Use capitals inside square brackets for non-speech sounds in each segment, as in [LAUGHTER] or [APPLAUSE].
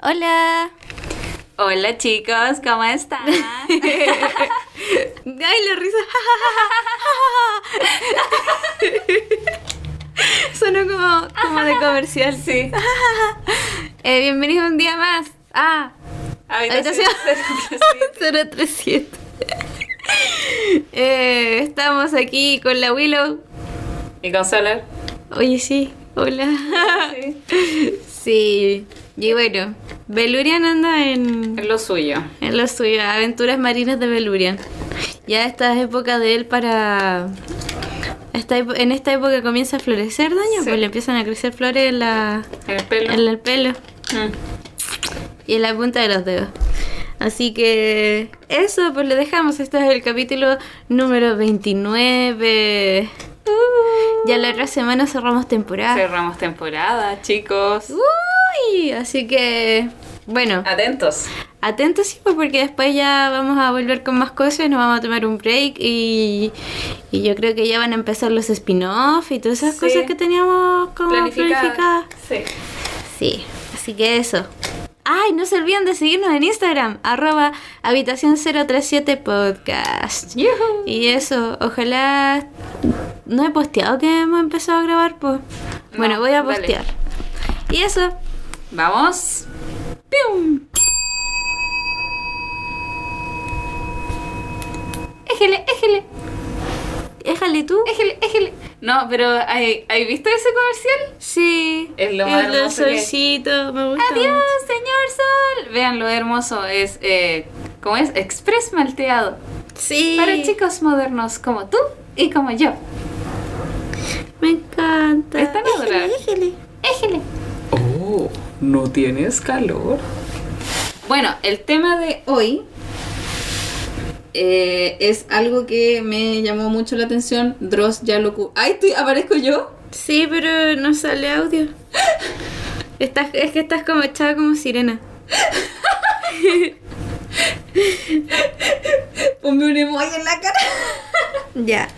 Hola. Hola chicos, ¿cómo están? [LAUGHS] Ay, la risa. [LAUGHS] Sonó como, como de comercial. Sí. [LAUGHS] Eh, bienvenido un día más. Ah, habitación 037. Eh, estamos aquí con la Willow. ¿Y con Solar? Oye, sí. Hola. Sí. Y bueno, Belurian anda en, Es lo suyo. en lo suyo, aventuras marinas de Belurian. Ya esta es época de él para... Esta, en esta época comienza a florecer, daño, Sí. pues le empiezan a crecer flores en, la, En el pelo. en el pelo Mm. y en la punta de los dedos. Así que eso, pues le dejamos. Este es el capítulo número 29. Ya la otra semana cerramos temporada. Cerramos temporada, chicos. Uy, así que bueno, Atentos. atentos sí, pues, porque después ya vamos a volver con más cosas, nos vamos a tomar un break y, y yo creo que ya van a empezar los spin-off y todas esas Sí. cosas que teníamos como Planificada. planificadas. Sí. Sí, así que eso. Ay, no se olviden de seguirnos en Instagram, arroba habitación 037 podcast. Y eso, ojalá... No he posteado que hemos empezado a grabar, pues. Bueno, No, voy a dale. postear. Y eso. Vamos. ¡Pium! Éjele, éjele, Déjale tú. éjele, éjele. No, pero ¿hay, ¿hay visto ese comercial? Sí. Es lo el más hay. solcito, me gusta. Adiós, mucho. señor Sol. Vean lo hermoso. Es, eh, ¿cómo es? Express malteado. Sí. Para chicos modernos como tú y como yo. Me encanta. Es tan adorable. Déjale, Éjele. ¿No tienes calor? Bueno, el tema de hoy eh, es algo que me llamó mucho la atención. Dross ya lo... ¡Ay, estoy, aparezco yo! Sí, pero no sale audio. Estás, es que estás como echada como sirena. [LAUGHS] Ponme un emoji en la cara. Ya.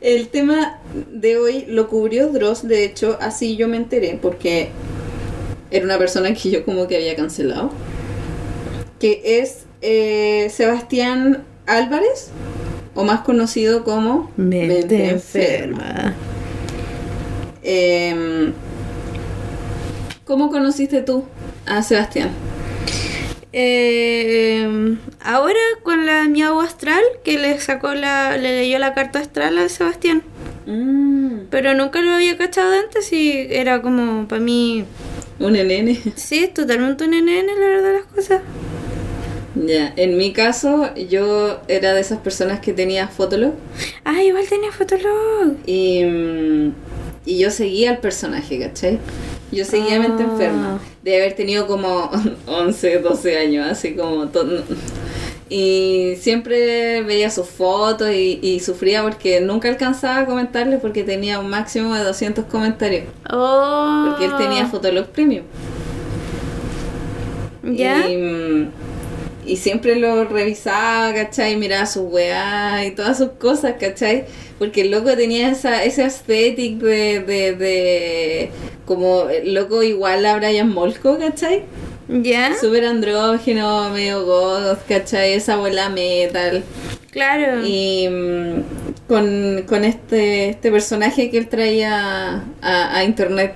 El tema de hoy lo cubrió Dross, de hecho, así yo me enteré, porque era una persona que yo como que había cancelado. Que es eh, Sebastián Álvarez, o más conocido como Em, ¿Cómo conociste tú a Sebastián? Eh, ahora con la miau astral que le sacó la, le leyó la carta astral a Sebastián. Mm, Pero nunca lo había cachado antes y era como para mí. Un nene. Sí, es totalmente un NN, la verdad, las cosas. Ya, en mi caso, yo era de esas personas que tenía Fotolog Ah, igual tenía Fotolog. y, mm, y yo seguía al personaje, ¿cachai? Yo seguía Ah. Mente Enferma. De haber tenido como [LAUGHS] 11, 12 años, así como todo. Y siempre veía sus fotos y, y sufría porque nunca alcanzaba a comentarle porque tenía un máximo de 200 comentarios. Oh. Porque él tenía Fotolog Premium. ¿Ya? Y, mm, y siempre lo revisaba, ¿cachai? Miraba sus weá y todas sus cosas, ¿cachai? Porque el loco tenía esa, ese aesthetic de, de, de como el loco igual a Brian Molko, ¿cachai? ¿Ya? Súper andrógeno, medio goth, ¿cachai? Esa abuela metal. Claro. Y mm, con, con este, este personaje que él traía a, a internet,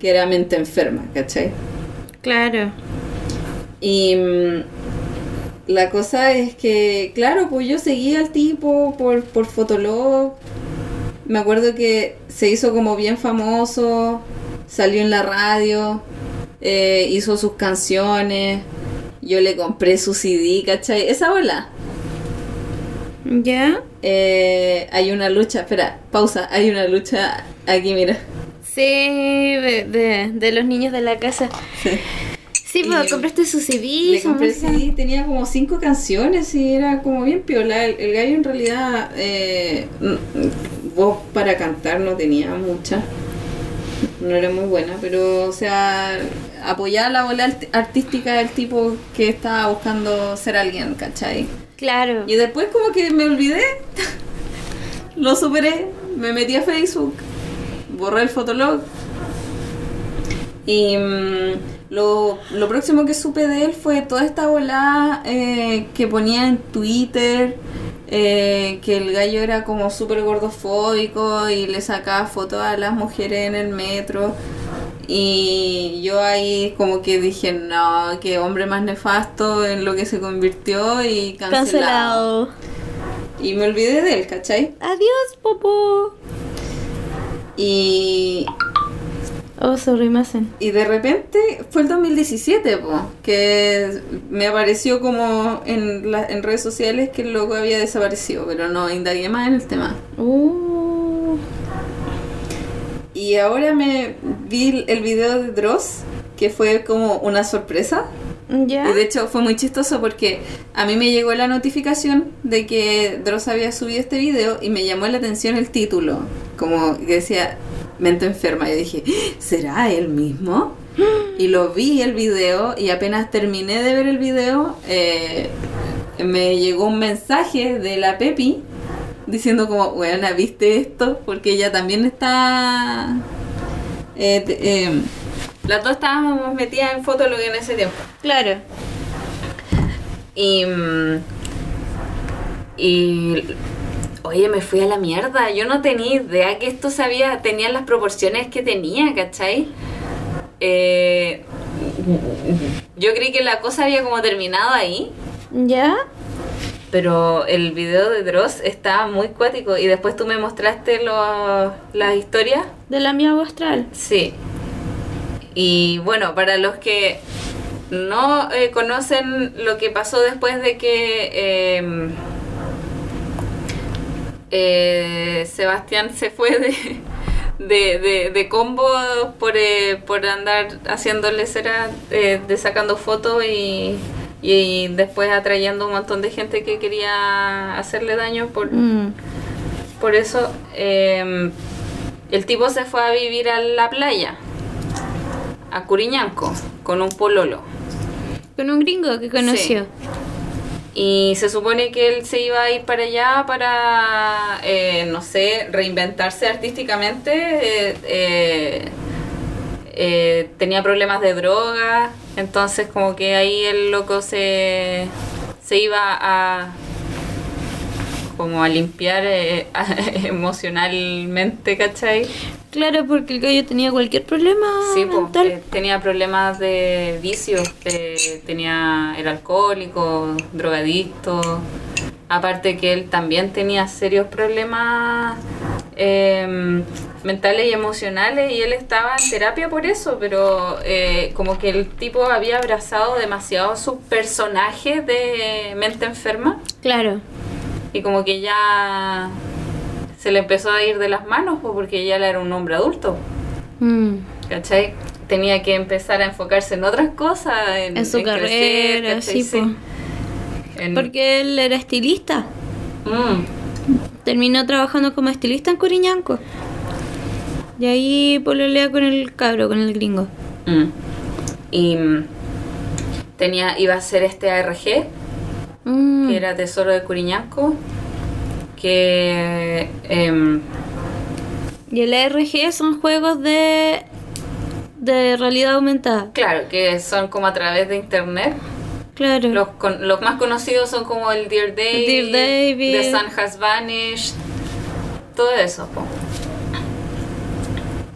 que era mente enferma, ¿cachai? Claro. Y mm, la cosa es que, claro, pues yo seguía al tipo por, por Fotolog. Me acuerdo que se hizo como bien famoso, salió en la radio, eh, hizo sus canciones. Yo le compré su CD, ¿cachai? Esa bola. ¿Ya? Eh, hay una lucha, espera, pausa, hay una lucha aquí, mira. Sí, de, de, de los niños de la casa. Sí, pues Y compraste su CD. Le compré música. CD, tenía como cinco canciones y era como bien piola. El, el gallo en realidad, eh, mm, voz para cantar no tenía mucha. No era muy buena, pero o sea, apoyaba la bola art- artística del tipo que estaba buscando ser alguien, ¿cachai? Claro. Y después como que me olvidé, [LAUGHS] lo superé, me metí a Facebook, borré el fotolog y, mm, Lo, lo próximo que supe de él fue toda esta volada eh, que ponía en Twitter, eh, que el gallo era como súper gordofóbico y le sacaba fotos a las mujeres en el metro. Y yo ahí como que dije, no, qué hombre más nefasto en lo que se convirtió y cancelado. Cancelado. Y me olvidé de él, ¿cachai? Adiós, Popo. Y, Oh, sorry, me hacen. y de repente fue el 2017, po, que me apareció como en, la- en redes sociales que el loco había desaparecido, pero no indagué más en el tema. Uh. Y ahora me vi el video de Dross, que fue como una sorpresa. ¿Ya? Y de hecho fue muy chistoso porque a mí me llegó la notificación de que Dross había subido este video y me llamó la atención el título, como que decía mente enferma. Y dije, ¿será él mismo? Y lo vi el video y apenas terminé de ver el video, eh, me llegó un mensaje de la Pepi diciendo como, bueno, ¿viste esto? Porque ella también está... eh, eh, las dos estábamos metidas en Fotolog en ese tiempo. Claro. Y. Y. Oye, me fui a la mierda. Yo no tenía idea que esto sabía, tenía las proporciones que tenía, ¿cachai? Eh, yo creí que la cosa había como terminado ahí, ¿Ya? Pero el video de Dross estaba muy cuático y después tú me mostraste lo- las historias. De la mía astral. Sí. Y bueno, para los que no eh, conocen lo que pasó después de que eh, eh, Sebastián se fue de, de, de, de combo por, eh, por andar haciéndole cera, eh, de sacando fotos y, y después atrayendo un montón de gente que quería hacerle daño por, Mm. por eso eh, el tipo se fue a vivir a la playa, a Curiñanco, con un pololo. Con un gringo que conoció. Y se supone que él se iba a ir para allá para, eh, no sé, reinventarse artísticamente. eh, eh, eh, tenía problemas de droga, entonces como que ahí el loco se, se iba a como a limpiar eh, [LAUGHS] emocionalmente, ¿cachai? Claro, porque el gallo tenía cualquier problema Sí, pues, mental. eh, tenía problemas de vicios, eh, tenía, era alcohólico, drogadicto, aparte que él también tenía serios problemas eh, mentales y emocionales y él estaba en terapia por eso, pero eh, como que el tipo había abrazado demasiado su personaje de mente enferma Claro. y como que ya se le empezó a ir de las manos pues, porque ya era un hombre adulto. Mm. ¿cachai? Tenía que empezar a enfocarse en otras cosas, en, En su en crecer, carrera, ¿cachai? sí, po. En- Porque él era estilista. Mm, Terminó trabajando como estilista en Curiñanco. Y ahí pololea con el cabro, con el gringo. mm. Y mm, tenía, iba a ser este ARG, Mm. que era Tesoro de Curiñanco, que em, Y el ARG son juegos de de realidad aumentada. claro, que son como a través de internet. Claro. Los, con- los más conocidos son como el Dear David, Dear David. The Sun Has Vanished, todo eso. po.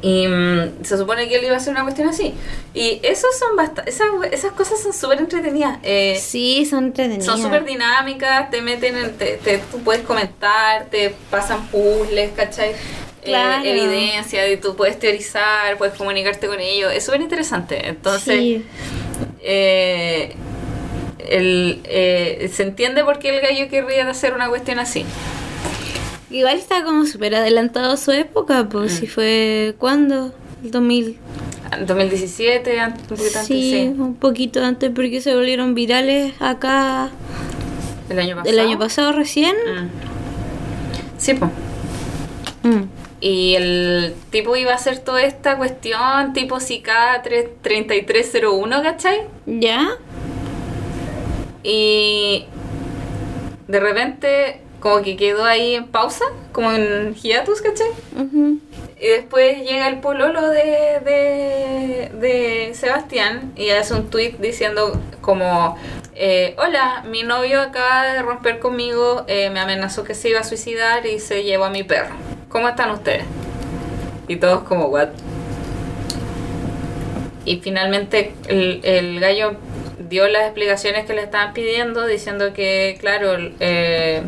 Y mm, se supone que él iba a hacer una cuestión así. Y esos son esas, esas cosas son súper entretenidas. Eh, Sí, son entretenidas. son súper dinámicas, te meten en, te, te- tú puedes comentar, te pasan puzzles, ¿cachai? Eh, Claro. evidencia, y tú puedes teorizar, puedes comunicarte con ellos. Es súper interesante. Entonces, Sí. eh, el, eh, se entiende por qué el gallo querría hacer una cuestión así. Igual está como súper adelantado a su época, pues Mm. si fue ¿cuándo? El 2000. En 2017, an- un poquito antes, Sí, sí. un poquito antes porque se volvieron virales acá El año pasado. el año pasado recién. Mm. Sí, pues. Mm. Y el tipo iba a hacer toda esta cuestión tipo CICA 3- 3301, ¿cachai? ¿Ya? Y de repente como que quedó ahí en pausa, como en hiatus, ¿cachai? Y después llega el pololo de, de, de Sebastián y hace un tweet diciendo como, eh, hola, mi novio acaba de romper conmigo, eh, me amenazó que se iba a suicidar y se llevó a mi perro. ¿Cómo están ustedes? Y todos como, what? Y finalmente el, el gallo dio las explicaciones que le estaban pidiendo, diciendo que, claro, eh,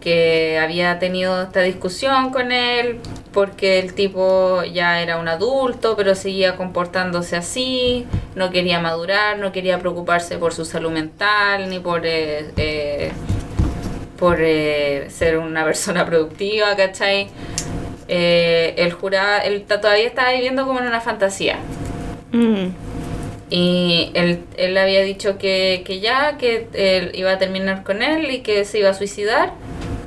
que había tenido esta discusión con él porque el tipo ya era un adulto, pero seguía comportándose así, no quería madurar, no quería preocuparse por su salud mental, ni por, eh, eh, por eh, ser una persona productiva, ¿cachai? El jurado, él todavía estaba viviendo como en una fantasía. Mm. Y él, él había dicho que, que ya, que él iba a terminar con él y que se iba a suicidar.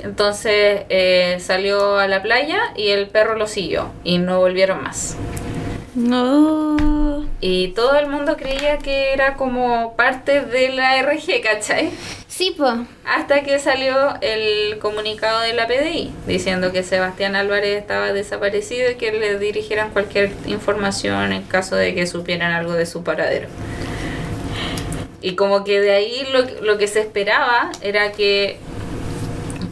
Entonces eh, salió a la playa y el perro lo siguió y no volvieron más. No. Y todo el mundo creía que era como parte de la RG, ¿cachai? Sí, po. Hasta que salió el comunicado de la PDI diciendo que Sebastián Álvarez estaba desaparecido y que le dirigieran cualquier información en caso de que supieran algo de su paradero. Y como que de ahí lo, lo que se esperaba era que,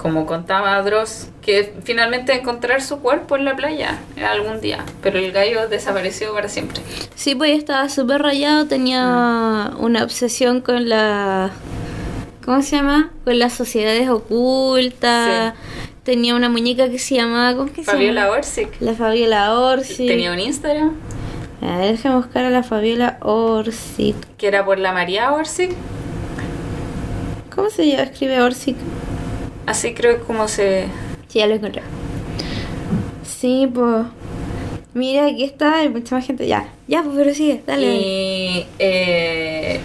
como contaba Dross, que finalmente encontrar su cuerpo en la playa algún día. Pero el gallo desapareció para siempre. Sí, pues estaba súper rayado, tenía una obsesión con la... ¿Cómo se llama? Con las sociedades ocultas. Tenía una muñeca que se llamaba... ¿Cómo que se Fabiola llama? Orsic La Fabiola Orsi. tenía un Instagram A ver, déjame buscar a la Fabiola Orsic. que era por la María Orsic. ¿Cómo se llama? Escribe Orsic. Así creo que como se... Sí, ya lo encontré. Sí, pues... Mira, aquí está, hay mucha más gente. Ya, ya, pues, pero sigue, dale. Y eh,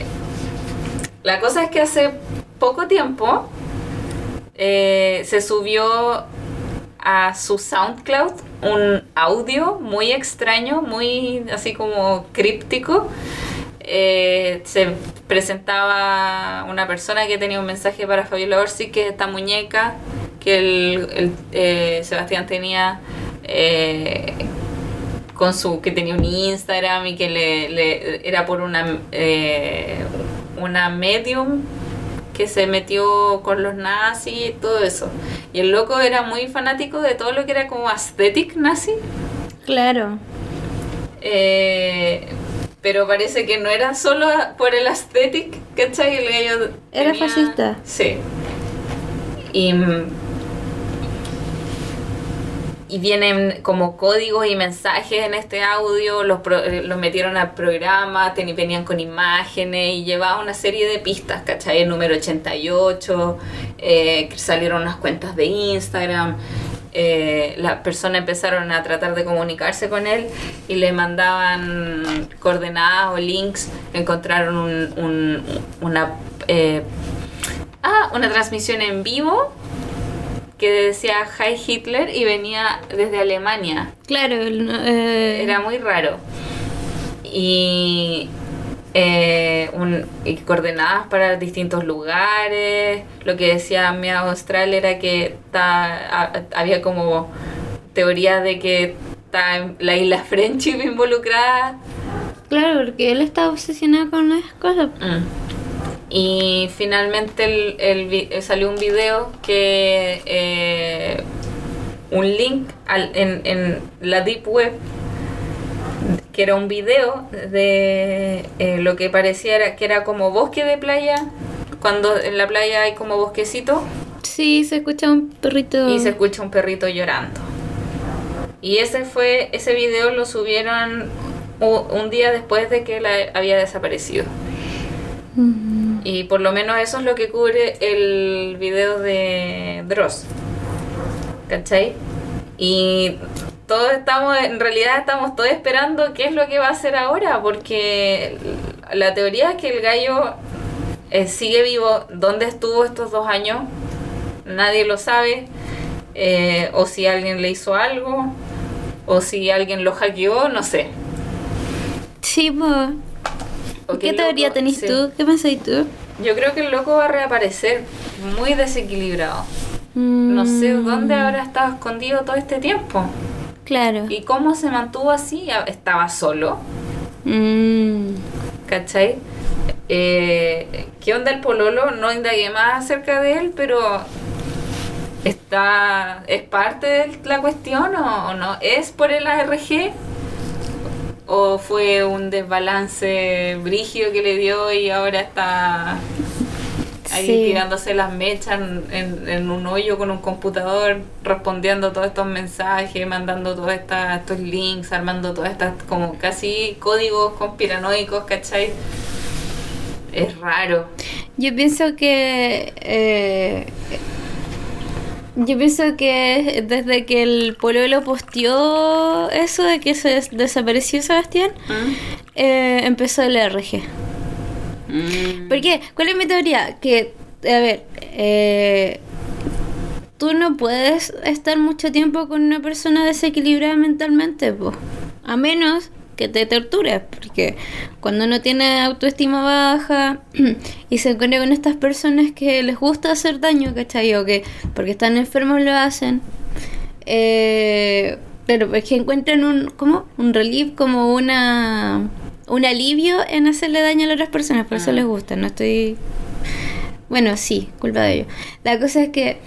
la cosa es que hace poco tiempo eh, se subió a su SoundCloud un audio muy extraño, muy así como críptico. Eh, se presentaba una persona que tenía un mensaje para Fabiola Orsi, que es esta muñeca que el, el, eh, Sebastián tenía eh, con su que tenía un Instagram y que le, le- era por una una medium que se metió con los nazis y todo eso. Y el loco era muy fanático de todo lo que era como aesthetic nazi. Claro. Eh, pero parece que no era solo por el aesthetic, ¿cachai? El gallo Era fascista. Sí. Y, y vienen como códigos y mensajes en este audio, los, pro- eh, los metieron al programa, venían con imágenes y llevaba una serie de pistas, ¿cachai? El número 88, eh, salieron unas cuentas de Instagram. Eh, las personas empezaron a tratar de comunicarse con él y le mandaban coordenadas o links, encontraron un- un- una eh, ah, una transmisión en vivo que decía Hi Hitler y venía desde Alemania. Claro, eh, Era muy raro. Y, eh, un- y coordenadas para distintos lugares. Lo que decía Mia Austral era que ta- a- había como teorías de que está la isla Friendship involucrada. Claro, porque él estaba obsesionado con esas cosas. Mm. Y finalmente el, el vi- eh, salió un video que eh, un link al- en, en la deep web que era un video de eh, lo que parecía era- que era como bosque de playa cuando en la playa hay como bosquecito Sí, se escucha un perrito. y se escucha un perrito llorando. Y ese fue ese video lo subieron un día después de que él a- había desaparecido. Mm, Y por lo menos eso es lo que cubre el video de Dross. ¿Cachai? Y todos estamos, en realidad estamos todos esperando qué es lo que va a hacer ahora, porque la teoría es que el gallo eh, sigue vivo. ¿Dónde estuvo estos dos años? Nadie lo sabe. Eh, o si alguien le hizo algo, o si alguien lo hackeó, no sé. Sí, pues. ¿Qué teoría tenés sí. tú? ¿Qué pensáis tú? Yo creo que el loco va a reaparecer muy desequilibrado. No sé Mm, dónde habrá estado escondido todo este tiempo. Claro. ¿Y cómo se mantuvo así? Estaba solo, Mm, ¿cachai? Eh, ¿Qué onda el pololo? No indagué más acerca de él, pero está ¿es parte de la cuestión o, o no? ¿Es por el ARG? ¿O fue un desbalance brígido que le dio y ahora está ahí Sí. tirándose las mechas en, en- en un hoyo con un computador, respondiendo todos estos mensajes, mandando todos estos links, armando todas estas como casi códigos conspiranoicos, ¿cachai? Es raro. Yo pienso que. eh, yo pienso que desde que el pololo posteó eso de que se des- desapareció Sebastián, eh, empezó el RG. Mm. ¿Cuál es mi teoría? Que, a ver, eh, tú no puedes estar mucho tiempo con una persona desequilibrada mentalmente, po. a menos que te tortures, porque cuando uno tiene autoestima baja [CLEARS THROAT] y se encuentra con estas personas que les gusta hacer daño, ¿cachai? O que porque están enfermos lo hacen, eh, pero es que encuentran un, ¿cómo? Un relief, como una un alivio en hacerle daño a las otras personas, por eso Ah. les gusta, no estoy... Bueno, sí, culpa de ellos. La cosa es que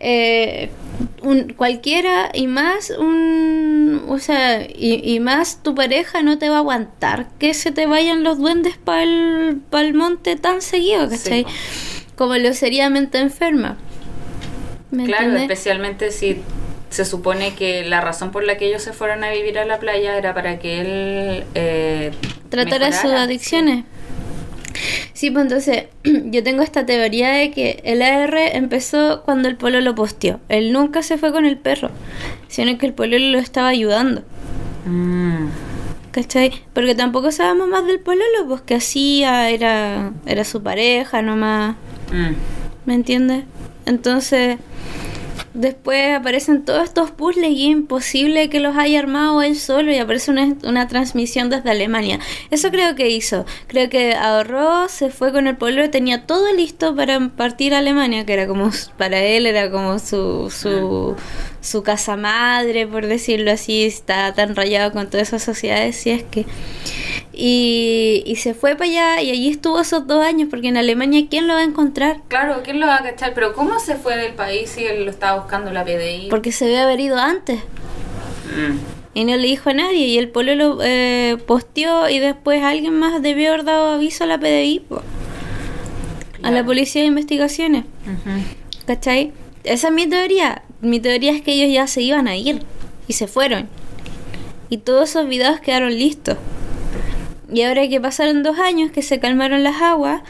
eh, un, cualquiera y más un... O sea, y, y más tu pareja no te va a aguantar que se te vayan los duendes para el, monte tan seguido, Sí, ¿cachai? po. Como lo sería mente enferma. ¿Me Claro, especialmente si se supone que la razón por la que ellos se fueron a vivir a la playa era para que él eh, tratar a sus adicciones. Sí, pues entonces [CLEARS THROAT] yo tengo esta teoría de que el AR empezó cuando el polo lo posteó. Él nunca se fue con el perro, sino que el polo lo estaba ayudando. Mm, ¿Cachai? Porque tampoco sabemos más del pololo, pues que hacía, era, era su pareja nomás, mm. ¿me entiendes? Entonces, después aparecen todos estos puzzles y es imposible que los haya armado él solo y aparece una, una transmisión desde Alemania. Eso creo que hizo. Creo que ahorró, se fue con el pololo, tenía todo listo para partir a Alemania, que era como, para él era como su, su, su casa madre, por decirlo así, está tan rayado con todas esas sociedades, si es que... Y, y se fue para allá y allí estuvo esos dos años, porque en Alemania, ¿quién lo va a encontrar? Claro, ¿quién lo va a cachar? Pero ¿cómo se fue del país si él lo estaba buscando la PDI? Porque se debe haber ido antes. Mm. Y no le dijo a nadie. Y el pololo eh, posteó y después alguien más debió haber dado aviso a la PDI, po, a la. Policía de Investigaciones. Ujú. ¿Cachai? Esa es mi teoría. Mi teoría es que ellos ya se iban a ir y se fueron. Y todos esos videos quedaron listos. Y ahora que pasaron dos años, que se calmaron las aguas,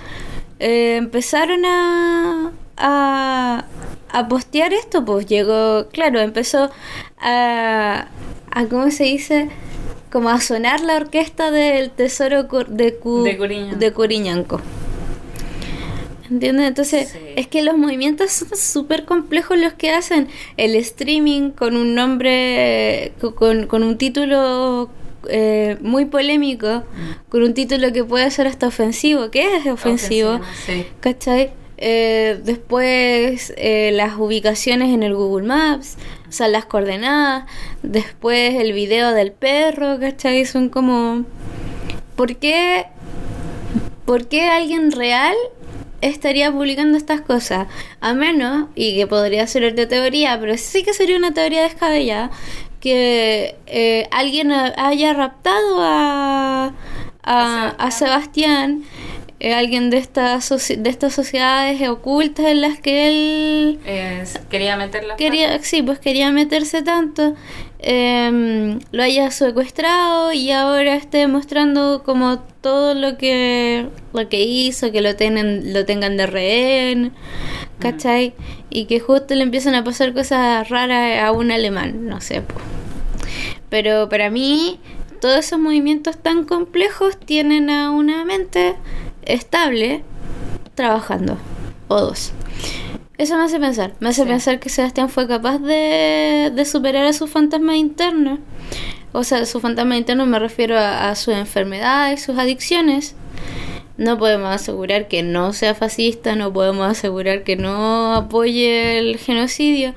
eh, empezaron a, a, a postear esto. Pues llegó, claro, empezó a, a ¿cómo se dice? Como a sonar la orquesta del tesoro cur- de, Cu- De Curiñanco. de Curiñanco. ¿Entiendes? Entonces, Sí. es que los movimientos son súper complejos los que hacen. El streaming con un nombre, co- con, con un título eh, muy polémico, con un título que puede ser hasta ofensivo. ¿Qué es ofensivo? sí. ¿Cachai? Eh, después eh, las ubicaciones en el Google Maps, o sea, las coordenadas. Después el video del perro, ¿cachai? Son como... ¿Por qué, ¿Por qué alguien real estaría publicando estas cosas? A menos, y que podría ser de teoría, pero sí que sería una teoría descabellada, que eh, alguien ha- haya raptado a, a, a Sebastián, alguien de estas soci- de estas sociedades ocultas en las que él Eh, quería meter la quería sí pues quería meterse tanto em, lo haya secuestrado y ahora esté mostrando como todo lo que lo que hizo que lo tengan lo tengan de rehén ¿cachai? y que justo le empiezan a pasar cosas raras a un alemán no sé pues. pero para mí todos esos movimientos tan complejos tienen a una mente estable trabajando o dos eso me hace pensar, me hace Sí. pensar que Sebastián fue capaz de, de superar a su fantasma interno. O sea, su fantasma interno me refiero a, a sus enfermedades, sus adicciones. No podemos asegurar que no sea fascista, no podemos asegurar que no apoye el genocidio,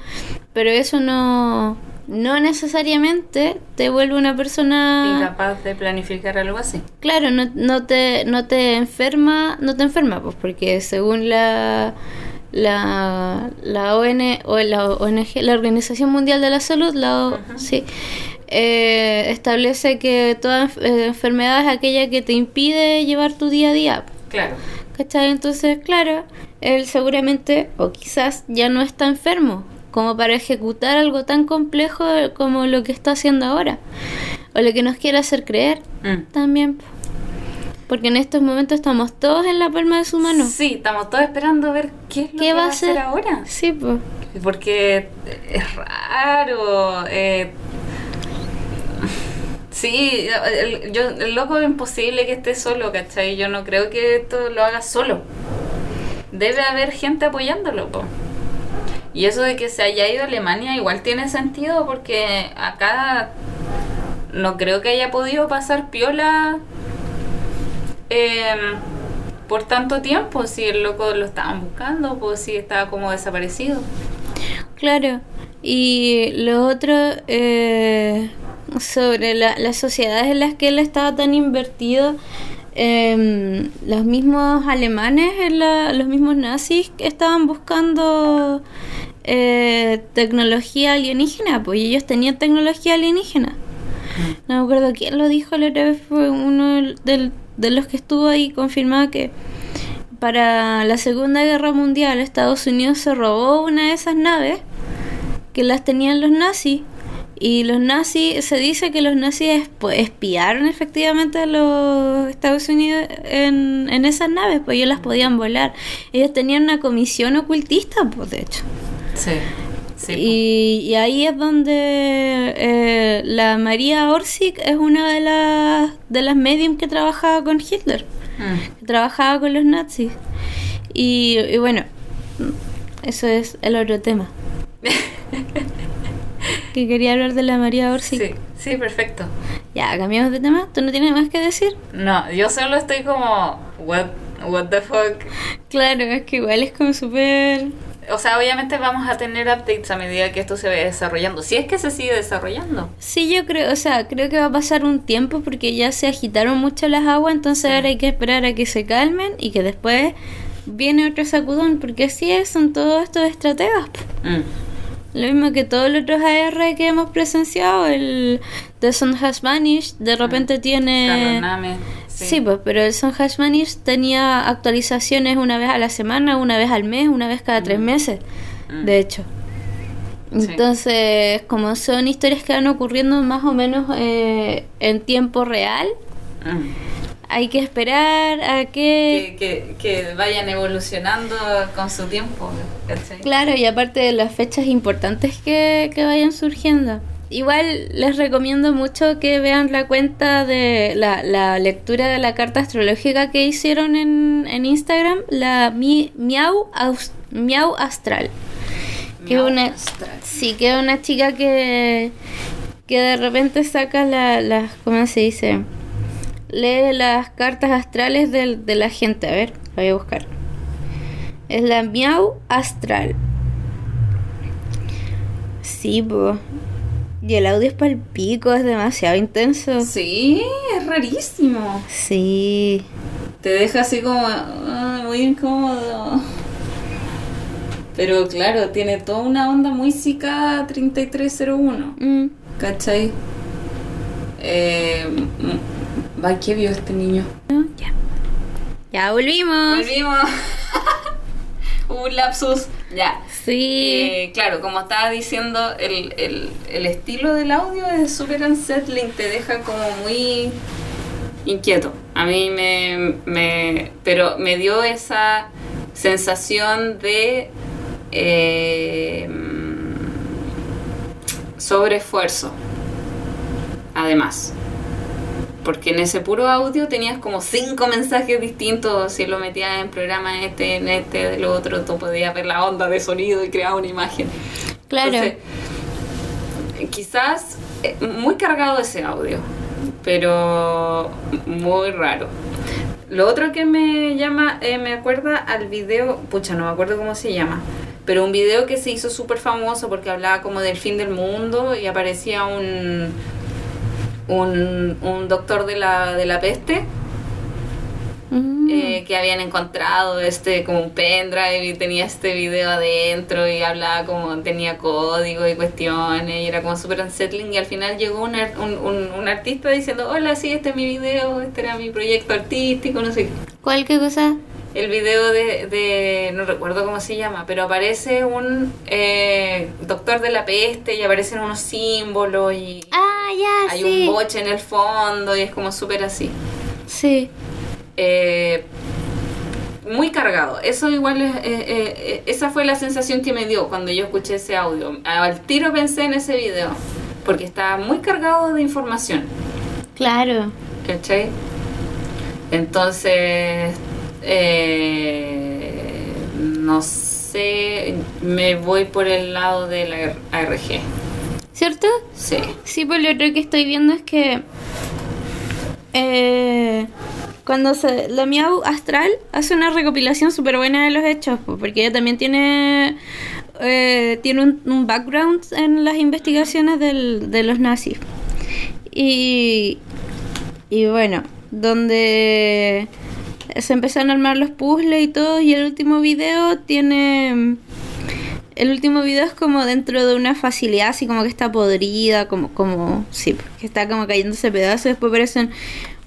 pero eso no, no necesariamente te vuelve una persona Incapaz de planificar algo así. Claro, no, no te no te enferma, no te enferma, pues porque según la la la ON o la ONG, la Organización Mundial de la Salud, la O- sí, eh, establece que toda eh, enfermedad es aquella que te impide llevar tu día a día. Claro. ¿Cachai? Entonces, claro, él seguramente o quizás ya no está enfermo como para ejecutar algo tan complejo como lo que está haciendo ahora. O lo que nos quiere hacer creer Mm. también. po. Porque en estos momentos estamos todos en la palma de su mano. Sí, estamos todos esperando ver qué es lo ¿Qué que va a hacer ahora. Sí, pues. Porque es raro. eh, sí, el, yo, el loco es imposible que esté solo, ¿cachai? Yo no creo que esto lo haga solo. Debe haber gente apoyándolo, po. Y eso de que se haya ido a Alemania igual tiene sentido porque acá no creo que haya podido pasar piola em, por tanto tiempo. Si el loco lo estaban buscando, pues si estaba como desaparecido. Claro. Y lo otro, eh, sobre la- las sociedades en las que él estaba tan invertido, em, los mismos alemanes, la- los mismos nazis estaban buscando eh, tecnología alienígena, pues ellos tenían tecnología alienígena. No me acuerdo quién lo dijo la otra vez, fue uno del- de los que estuvo ahí confirmado que para la Segunda Guerra Mundial Estados Unidos se robó una de esas naves que las tenían los nazis y los nazis, se dice que los nazis esp- espiaron efectivamente a los Estados Unidos en, en esas naves, pues ellos las podían volar. Ellos tenían una comisión ocultista, pues de hecho. Sí. Sí. Y, y ahí es donde eh, la María Orsic es una de las de las medium que trabajaba con Hitler, Mm. que trabajaba con los nazis. Y, y bueno, eso es el otro tema. [LAUGHS] que quería hablar de la María Orsic. Sí, sí, perfecto. Ya, cambiamos de tema. ¿Tú no tienes más que decir? No, yo solo estoy como, what, what the fuck. Claro, es que igual es como súper... O sea, obviamente vamos a tener updates a medida que esto se vaya desarrollando. Si es que se sigue desarrollando. Sí, yo creo, o sea, creo que va a pasar un tiempo porque ya se agitaron mucho las aguas, entonces ahora hay que esperar a que se calmen y que después viene otro sacudón, porque así es, son todos estos estrategas. Mm. Lo mismo que todos los otros AR que hemos presenciado, el The Sun Has Vanished, de repente tiene... Carlos Name. Sí, pues, pero el Sun Has Vanished tenía actualizaciones una vez a la semana, una vez al mes, una vez cada tres meses, Mm. de hecho. Sí. Entonces, como son historias que van ocurriendo más o menos eh, en tiempo real, Mm. Hay que esperar a que... Que, que, que vayan evolucionando con su tiempo. ¿cachai? Claro, y aparte de las fechas importantes que, que vayan surgiendo. Igual les recomiendo mucho que vean la cuenta de la, la lectura de la carta astrológica que hicieron en, en Instagram, la mi, Miau, Aus- Miau Astral. Que Miau una, Astral. sí, que es una chica que, que de repente saca la- las, ¿cómo se dice? Lee las cartas astrales del- de la gente. A ver, la voy a buscar. Es la Miau Astral. Sí, po. Y el audio es para el pico, es demasiado intenso. Sí, es rarísimo. Sí. Te deja así como ah, muy incómodo. Pero claro, tiene toda una onda muy Zika 3301. Mm. ¿Cachai? Eh, mm, va, ¿qué vio este niño? No, ya. Ya volvimos. Volvimos. [LAUGHS] Un lapsus. Ya. Sí. Eh, claro, como estaba diciendo, el, el, el estilo del audio es súper unsettling, te deja como muy inquieto. A mí me, me. Pero me dio esa sensación de. Eh, sobreesfuerzo. Además. Porque en ese puro audio tenías como cinco mensajes distintos. Si lo metías en programa este, en este, del otro, tú podías ver la onda de sonido y crear una imagen. claro. Entonces, quizás eh, muy cargado ese audio, pero muy raro. Lo otro que me llama, eh, me acuerda al video, pucha, no me acuerdo cómo se llama, pero un video que se hizo súper famoso porque hablaba como del fin del mundo y aparecía un, un, un doctor de la, de la peste Mm. eh, que habían encontrado este como un pendrive y tenía este video adentro y hablaba como tenía código y cuestiones y era como súper unsettling y al final llegó un, ar- un, un, un artista diciendo hola sí este es mi video este era mi proyecto artístico no sé qué". ¿Cuál qué cosa? El video de, de no recuerdo cómo se llama pero aparece un eh, doctor de la peste y aparecen unos símbolos y Ah, ya, hay sí. un boche en el fondo y es como súper así Sí. eh, muy cargado. Eso igual es, eh, esa fue la sensación que me dio cuando yo escuché ese audio. Al tiro pensé en ese video, porque estaba muy cargado de información, Claro. ¿cachai? Entonces, eh, no sé, me voy por el lado de la ARG. ¿Cierto? Sí. Sí, pues lo otro que estoy viendo es que eh, cuando se, la Miau Astral hace una recopilación súper buena de los hechos, pues, porque ella también tiene eh, tiene un, un background en las investigaciones del- de los nazis. Y, y bueno, donde se empezaron a armar los puzzles y todo, y el último video tiene... El último video es como dentro de una facilidad, así como que está podrida, como, como, sí, que está como cayéndose pedazos. Después aparecen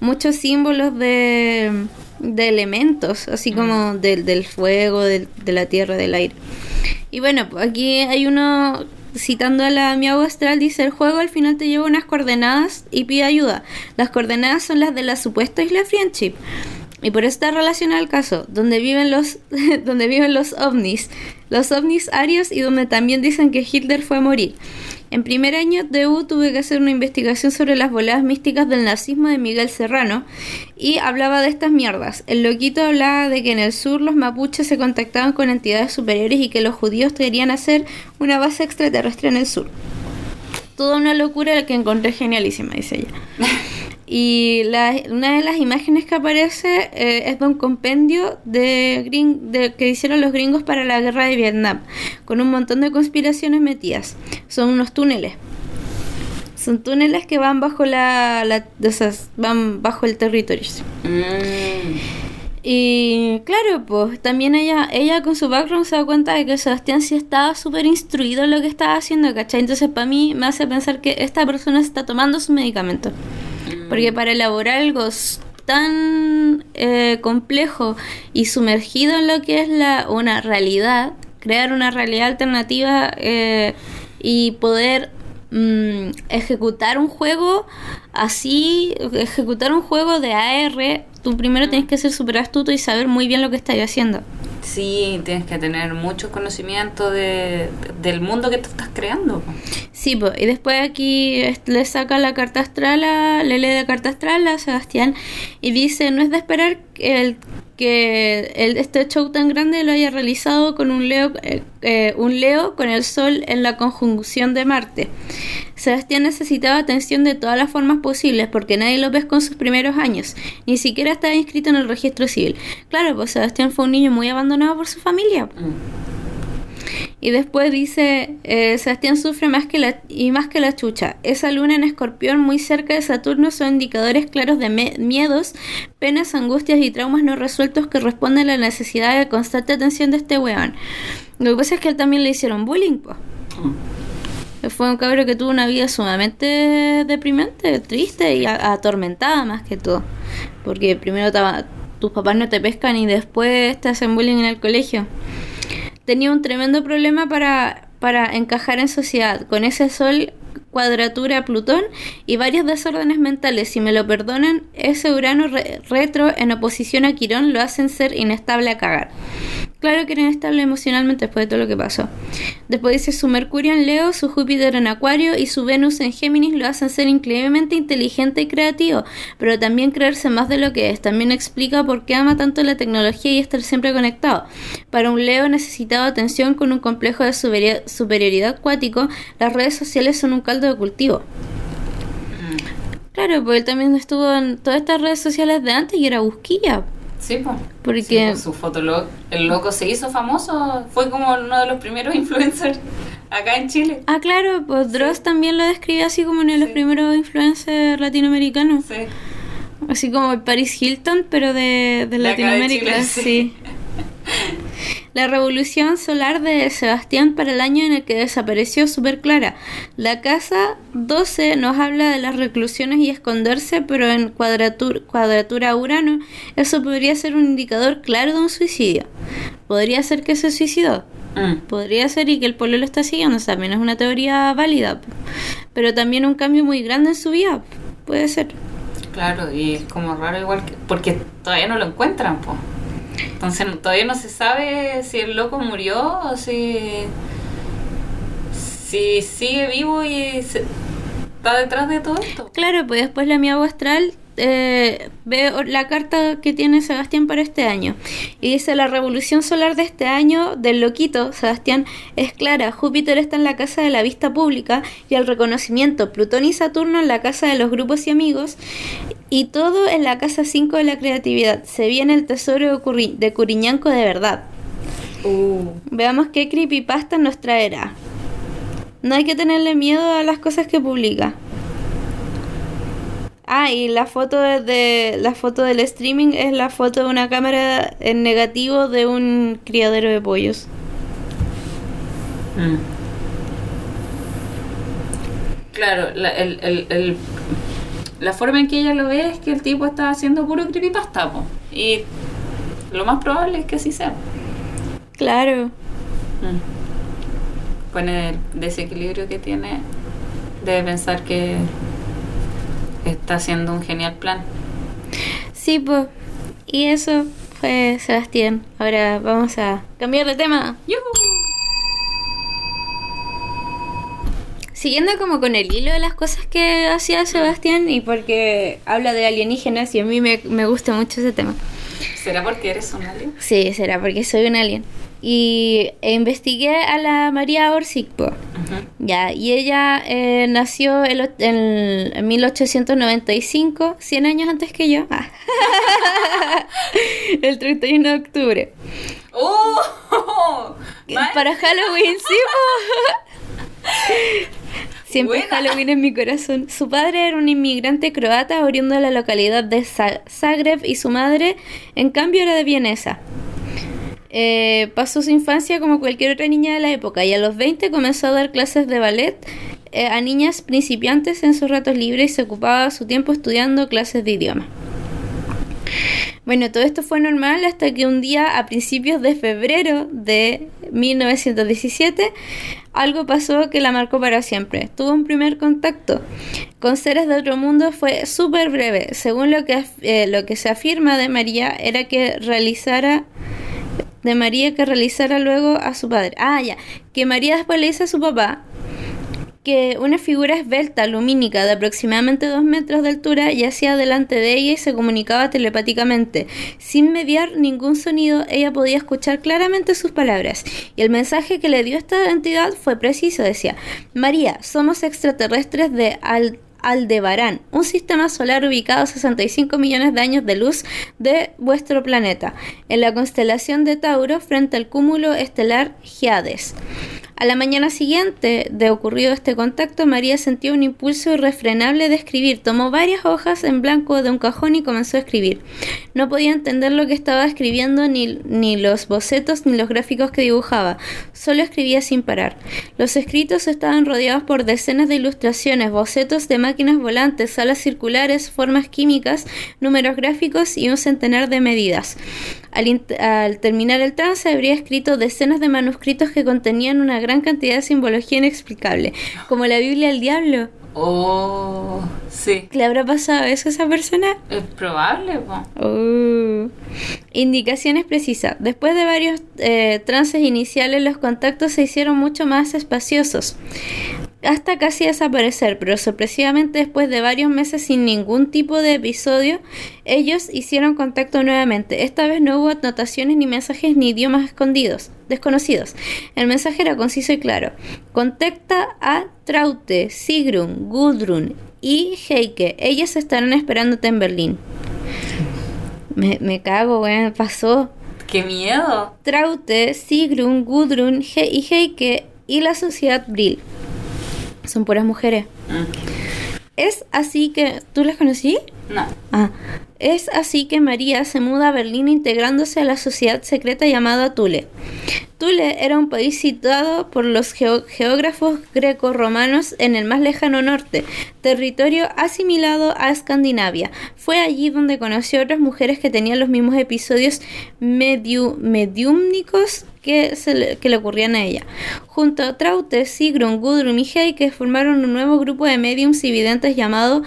muchos símbolos de, de elementos, así como del, del fuego, del- de la tierra, del aire. Y bueno, pues aquí hay uno citando a la Miau Astral, dice el juego al final te lleva unas coordenadas y pide ayuda. Las coordenadas son las de la supuesta isla Friendship. Y por eso está relacionado al caso, donde viven los, [LAUGHS] donde viven los ovnis, los ovnis arios y donde también dicen que Hitler fue a morir. En primer año de U tuve que hacer una investigación sobre las voladas místicas del nazismo de Miguel Serrano y hablaba de estas mierdas. El loquito hablaba de que en el sur los mapuches se contactaban con entidades superiores y que los judíos querían hacer una base extraterrestre en el sur. Toda una locura que encontré genialísima, dice ella. [LAUGHS] Y la- una de las imágenes que aparece eh, es de un compendio de, gring- de- que hicieron los gringos para la guerra de Vietnam, con un montón de conspiraciones metidas. Son unos túneles. Son túneles que van bajo la, van bajo el territorio. Mm. Y claro, pues también ella, ella con su background se da cuenta de que Sebastián sí estaba súper instruido en lo que estaba haciendo, ¿cachai? Entonces para mí me hace pensar que esta persona está tomando su medicamento. Porque para elaborar algo tan eh, complejo y sumergido en lo que es la una realidad, crear una realidad alternativa eh, y poder mm, ejecutar un juego así, ejecutar un juego de AR, tú primero tienes que ser súper astuto y saber muy bien lo que estás haciendo. Sí, tienes que tener mucho conocimiento de, del mundo que tú estás creando. Sí, pues, y después aquí le saca la carta astral, a, le lee la carta astral a Sebastián y dice, no es de esperar el, que el- este show tan grande lo haya realizado con un Leo, eh, eh, un Leo con el Sol en la conjunción de Marte. Sebastián necesitaba atención de todas las formas posibles porque nadie lo ves con sus primeros años, ni siquiera estaba inscrito en el registro civil. Claro, pues Sebastián fue un niño muy abandonado por su familia. Y después dice, eh, Sebastián sufre más que la, y más que la chucha. Esa luna en escorpión muy cerca de Saturno son indicadores claros de miedos, penas, angustias y traumas no resueltos que responden a la necesidad de constante atención de este weón. Lo que pasa es que él también le hicieron bullying, pues. Fue un cabro que tuvo una vida sumamente deprimente, triste y atormentada más que todo. Porque primero tus papás no te pescan y después te hacen bullying en el colegio tenía un tremendo problema para, para encajar en sociedad, con ese sol cuadratura Plutón y varios desórdenes mentales. Si me lo perdonan, ese Urano re- retro en oposición a Quirón lo hacen ser inestable a cagar. Claro que era inestable emocionalmente después de todo lo que pasó. Después dice su Mercurio en Leo, su Júpiter en Acuario y su Venus en Géminis lo hacen ser increíblemente inteligente y creativo, pero también creerse más de lo que es. También explica por qué ama tanto la tecnología y estar siempre conectado. Para un Leo necesitado atención con un complejo de superi- superioridad acuático, las redes sociales son un caldo de cultivo. Claro, porque él también estuvo en todas estas redes sociales de antes y era busquilla. Sí, pues. Porque- Sí, pues, su fotolog, el loco se hizo famoso, fue como uno de los primeros [LAUGHS] influencers acá en Chile. Ah, claro, pues Dross también lo describe así como uno de los Sí. primeros influencers latinoamericanos. Sí. Así como el Paris Hilton, pero de, de De de Latinoamérica, Chile, sí. [LAUGHS] La revolución solar de Sebastián para el año en el que desapareció súper clara. La casa 12 nos habla de las reclusiones y esconderse, pero en cuadratura, cuadratura Urano, eso podría ser un indicador claro de un suicidio. Podría ser que se suicidó. Mm. Podría ser y que el pueblo lo está siguiendo, también es una teoría válida. Pero también un cambio muy grande en su vida. Puede ser. Claro, y es como raro igual que, porque todavía no lo encuentran, pues. Entonces todavía no se sabe si el loco murió o si si sigue vivo y se- está detrás de todo esto. Claro, pues después la agua astral eh, ve o- la carta que tiene Sebastián para este año. Y dice, la revolución solar de este año del loquito, Sebastián, es clara. Júpiter está en la casa de la vista pública y el reconocimiento. Plutón y Saturno en la casa de los grupos y amigos. Y todo en la casa 5 de la creatividad. Se viene el tesoro de, Curri- de Curiñanco de verdad. Uh, Veamos qué creepypasta nos traerá. No hay que tenerle miedo a las cosas que publica. Ah, y la foto de, la foto del streaming es la foto de una cámara en negativo de un criadero de pollos. Mm. Claro, la, el, el, el- la forma en que ella lo ve es que el tipo está haciendo puro creepypasta, po. Y lo más probable es que así sea. Claro. Mm. Con el desequilibrio que tiene, debe pensar que está haciendo un genial plan. Sí, pues. Y eso fue Sebastián. Ahora vamos a cambiar de tema. Siguiendo como con el hilo de las cosas que hacía Sebastián y porque habla de alienígenas y a mí me, me gusta mucho ese tema. ¿Será porque eres un alien? Sí, será porque soy un alien. Y investigué a la María Orsic. Ya, y ella eh, nació el en, en 1895, 100 años antes que yo. Ah. [LAUGHS] el 31 de octubre. ¡Oh! [LAUGHS] Para Halloween, sí. [LAUGHS] Siempre Buena. Halloween en mi corazón. Su padre era un inmigrante croata oriundo de la localidad de Za- Zagreb y su madre, en cambio, era de Vienesa. Eh, pasó su infancia como cualquier otra niña de la época y a los 20 comenzó a dar clases de ballet eh, a niñas principiantes en sus ratos libres y se ocupaba su tiempo estudiando clases de idioma. Bueno, todo esto fue normal hasta que un día a principios de febrero de 1917 algo pasó que la marcó para siempre. Tuvo un primer contacto con seres de otro mundo, fue súper breve. Según lo que, eh, lo que se afirma de María era que realizara de María que realizara luego a su padre. Ah, ya, que María después le dice a su papá que una figura esbelta, lumínica, de aproximadamente dos metros de altura, yacía delante de ella y se comunicaba telepáticamente. Sin mediar ningún sonido, ella podía escuchar claramente sus palabras. Y el mensaje que le dio esta entidad fue preciso, decía, María, somos extraterrestres de Al Aldebarán, un sistema solar ubicado a 65 millones de años de luz de vuestro planeta, en la constelación de Tauro frente al cúmulo estelar Giades. A la mañana siguiente de ocurrido este contacto, María sintió un impulso irrefrenable de escribir. Tomó varias hojas en blanco de un cajón y comenzó a escribir. No podía entender lo que estaba escribiendo, ni, ni los bocetos, ni los gráficos que dibujaba. Solo escribía sin parar. Los escritos estaban rodeados por decenas de ilustraciones, bocetos de máquinas volantes, salas circulares, formas químicas, números gráficos y un centenar de medidas. Al terminar el trance habría escrito decenas de manuscritos que contenían una gran cantidad de simbología inexplicable, como la Biblia del Diablo. Oh, sí. ¿Le habrá pasado eso a esa persona? Es probable, po. Uh. Indicaciones precisas. Después de varios eh, trances iniciales, los contactos se hicieron mucho más espaciosos, hasta casi desaparecer, pero sorpresivamente después de varios meses sin ningún tipo de episodio, ellos hicieron contacto nuevamente. Esta vez no hubo anotaciones ni mensajes ni idiomas escondidos, desconocidos. El mensaje era conciso y claro. Contacta a Traute, Sigrun, Gudrun y Heike. Ellas estarán esperándote en Berlín. Me, me cago, weón, pasó. ¡Qué miedo! Traute, Sigrun, Gudrun He- y Heike y la sociedad Brill. Son puras mujeres. Es así que... ¿Tú las conocí? No. Ah, es así que María se muda a Berlín integrándose a la sociedad secreta llamada Thule. Thule era un país situado por los geógrafos greco-romanos en el más lejano norte, territorio asimilado a Escandinavia. Fue allí donde conoció a otras mujeres que tenían los mismos episodios mediu- mediúmnicos que, se le, que le ocurrían a ella. Junto a Traute, Sigrun, Gudrun y Heike formaron un nuevo grupo de mediums y videntes llamado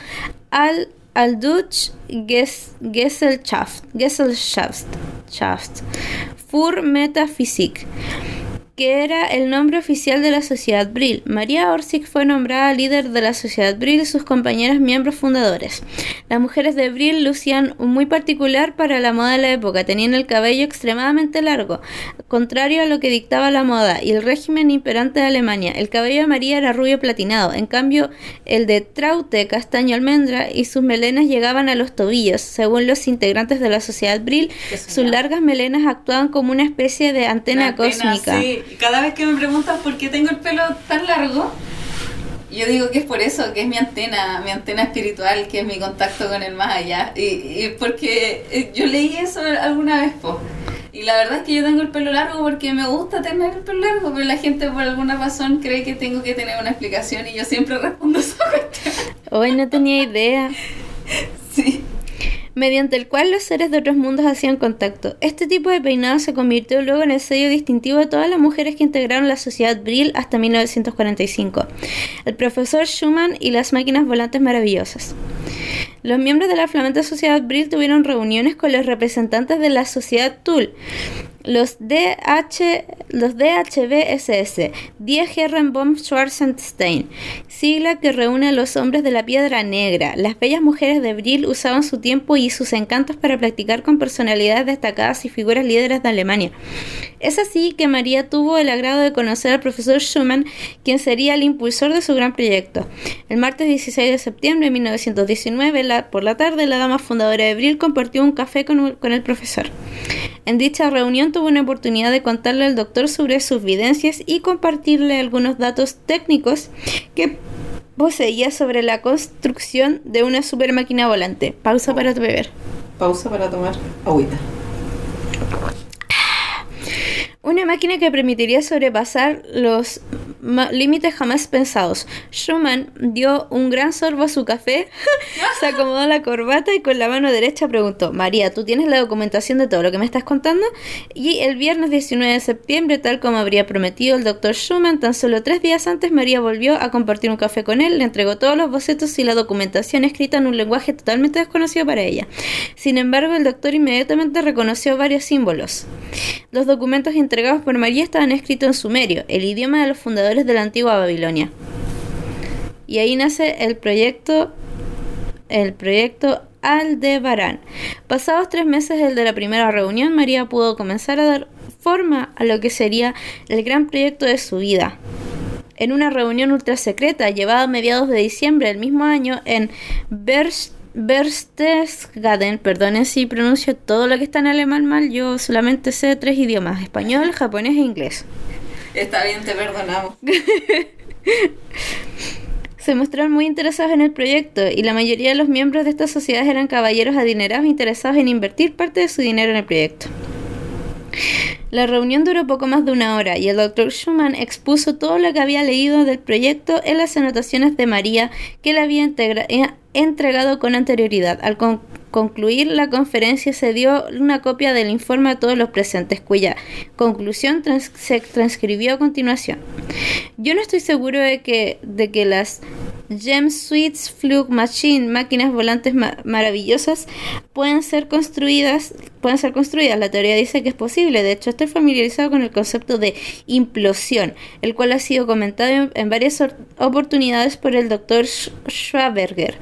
Al Aldutsch Ges- Gesellschaft, Gesellschaft Schaft, für Metaphysik, que era el nombre oficial de la Sociedad Brill. María Orsic fue nombrada líder de la Sociedad Brill y sus compañeras miembros fundadores. Las mujeres de Brill lucían muy particular para la moda de la época, tenían el cabello extremadamente largo, contrario a lo que dictaba la moda y el régimen imperante de Alemania. El cabello de María era rubio platinado, en cambio el de Traute castaño almendra y sus melenas llegaban a los tobillos. Según los integrantes de la Sociedad Brill, sus largas melenas actuaban como una especie de antena, cósmica. sí. Cada vez que me preguntan por qué tengo el pelo tan largo, Yo digo que es por eso, que es mi antena, mi antena espiritual, que es mi contacto con el más allá. Y, y porque eh, yo leí eso alguna vez, po. Y la verdad es que yo tengo el pelo largo porque me gusta tener el pelo largo, pero la gente por alguna razón cree que tengo que tener una explicación y yo siempre respondo [LAUGHS] esa cuestión. Hoy no tenía idea. Sí. Mediante el cual los seres de otros mundos hacían contacto. Este tipo de peinado se convirtió luego en el sello distintivo de todas las mujeres que integraron la sociedad Brill hasta 1945. El profesor Schumann y las máquinas volantes maravillosas. Los miembros de la flamante sociedad Brill tuvieron reuniones con los representantes de la sociedad Tull, los DH, los DHBSS, Die Herrenbaum Schwarzenstein, sigla que reúne a los hombres de la piedra negra. Las bellas mujeres de Brill usaban su tiempo y sus encantos para practicar con personalidades destacadas y figuras líderes de Alemania. Es así que María tuvo el agrado de conocer al profesor Schumann, quien sería el impulsor de su gran proyecto. El martes 16 de septiembre de 1919, por la tarde, la dama fundadora de Brill compartió un café con, con el profesor. En dicha reunión tuvo una oportunidad de contarle al doctor sobre sus vivencias y compartirle algunos datos técnicos que poseía sobre la construcción de una super máquina volante. Pausa para beber. Pausa para tomar agüita. Una máquina que permitiría sobrepasar los límites jamás pensados. Schumann dio un gran sorbo a su café, [LAUGHS] se acomodó la corbata y con la mano derecha preguntó, María, ¿tú tienes la documentación de todo lo que me estás contando? Y el viernes 19 de septiembre, tal como habría prometido el doctor Schumann, tan solo tres días antes María volvió a compartir un café con él, le entregó todos los bocetos y la documentación escrita en un lenguaje totalmente desconocido para ella. Sin embargo, el doctor inmediatamente reconoció varios símbolos. Los documentos entregados por María estaban escritos en sumerio, el idioma de los fundadores de la antigua Babilonia. Y ahí nace el proyecto el proyecto Aldebarán. Pasados tres meses del de la primera reunión, María pudo comenzar a dar forma a lo que sería el gran proyecto de su vida. En una reunión ultra secreta llevada a mediados de diciembre del mismo año en Berst Berchtesgaden, perdonen si pronuncio todo lo que está en alemán mal, yo solamente sé tres idiomas, español, [LAUGHS] japonés e inglés. Está bien, te perdonamos. [LAUGHS] Se mostraron muy interesados en el proyecto y la mayoría de los miembros de estas sociedades eran caballeros adinerados interesados en invertir parte de su dinero en el proyecto. La reunión duró poco más de una hora y el Dr. Schumann expuso todo lo que había leído del proyecto en las anotaciones de María que le había integra- eh, entregado con anterioridad. Al con- concluir la conferencia se dio una copia del informe a todos los presentes, cuya conclusión se transcribió a continuación. Yo no estoy seguro de que, de que las Gem Suites Flug Machine, máquinas volantes ma- maravillosas, pueden ser construidas, pueden ser construidas. La teoría dice que es posible. De hecho, estoy familiarizado con el concepto de implosión, el cual ha sido comentado en, varias or- oportunidades por el doctor Schwaberger.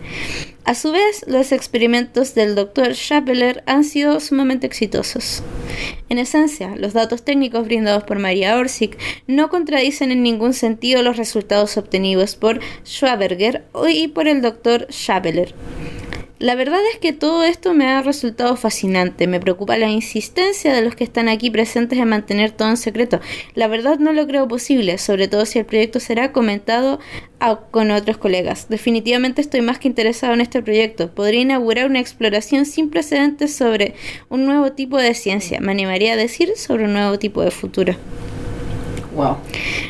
A su vez, los experimentos del Dr. Schapeler han sido sumamente exitosos. En esencia, los datos técnicos brindados por María Orsic no contradicen en ningún sentido los resultados obtenidos por Schwaberger y por el Dr. Schapeler. La verdad es que todo esto me ha resultado fascinante. Me preocupa la insistencia de los que están aquí presentes en mantener todo en secreto. La verdad no lo creo posible, sobre todo si el proyecto será comentado a- con otros colegas. Definitivamente estoy más que interesado en este proyecto. Podría inaugurar una exploración sin precedentes sobre un nuevo tipo de ciencia. Me animaría a decir sobre un nuevo tipo de futuro. Wow.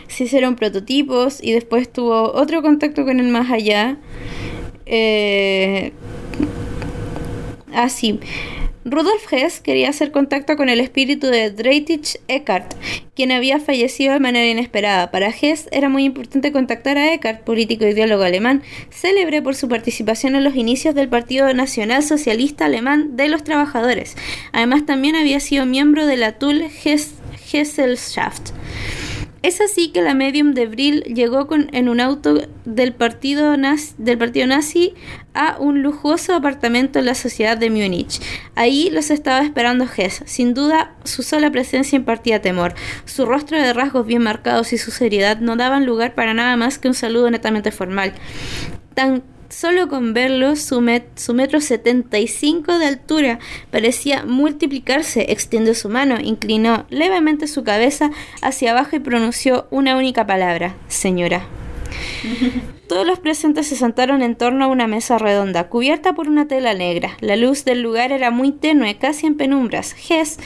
Se hicieron prototipos y después tuvo otro contacto con el más allá. Eh, así. Rudolf Hess quería hacer contacto con el espíritu de Dietrich Eckart, quien había fallecido de manera inesperada. Para Hess era muy importante contactar a Eckart, político e ideólogo alemán, célebre por su participación en los inicios del Partido Nacional Socialista Alemán de los Trabajadores. Además, también había sido miembro de la Hess Gesellschaft. Es así que la medium de Brill llegó con, en un auto del partido, nazi, a un lujoso apartamento en la sociedad de Múnich. Ahí los estaba esperando Hess. Sin duda, su sola presencia impartía temor. Su rostro de rasgos bien marcados y su seriedad no daban lugar para nada más que un saludo netamente formal. Tan Solo con verlo, su, met su metro 75 de altura parecía multiplicarse. Extendió su mano, inclinó levemente su cabeza hacia abajo y pronunció una única palabra, señora. [LAUGHS] Todos los presentes se sentaron en torno a una mesa redonda, cubierta por una tela negra. La luz del lugar era muy tenue, casi en penumbras. Hess,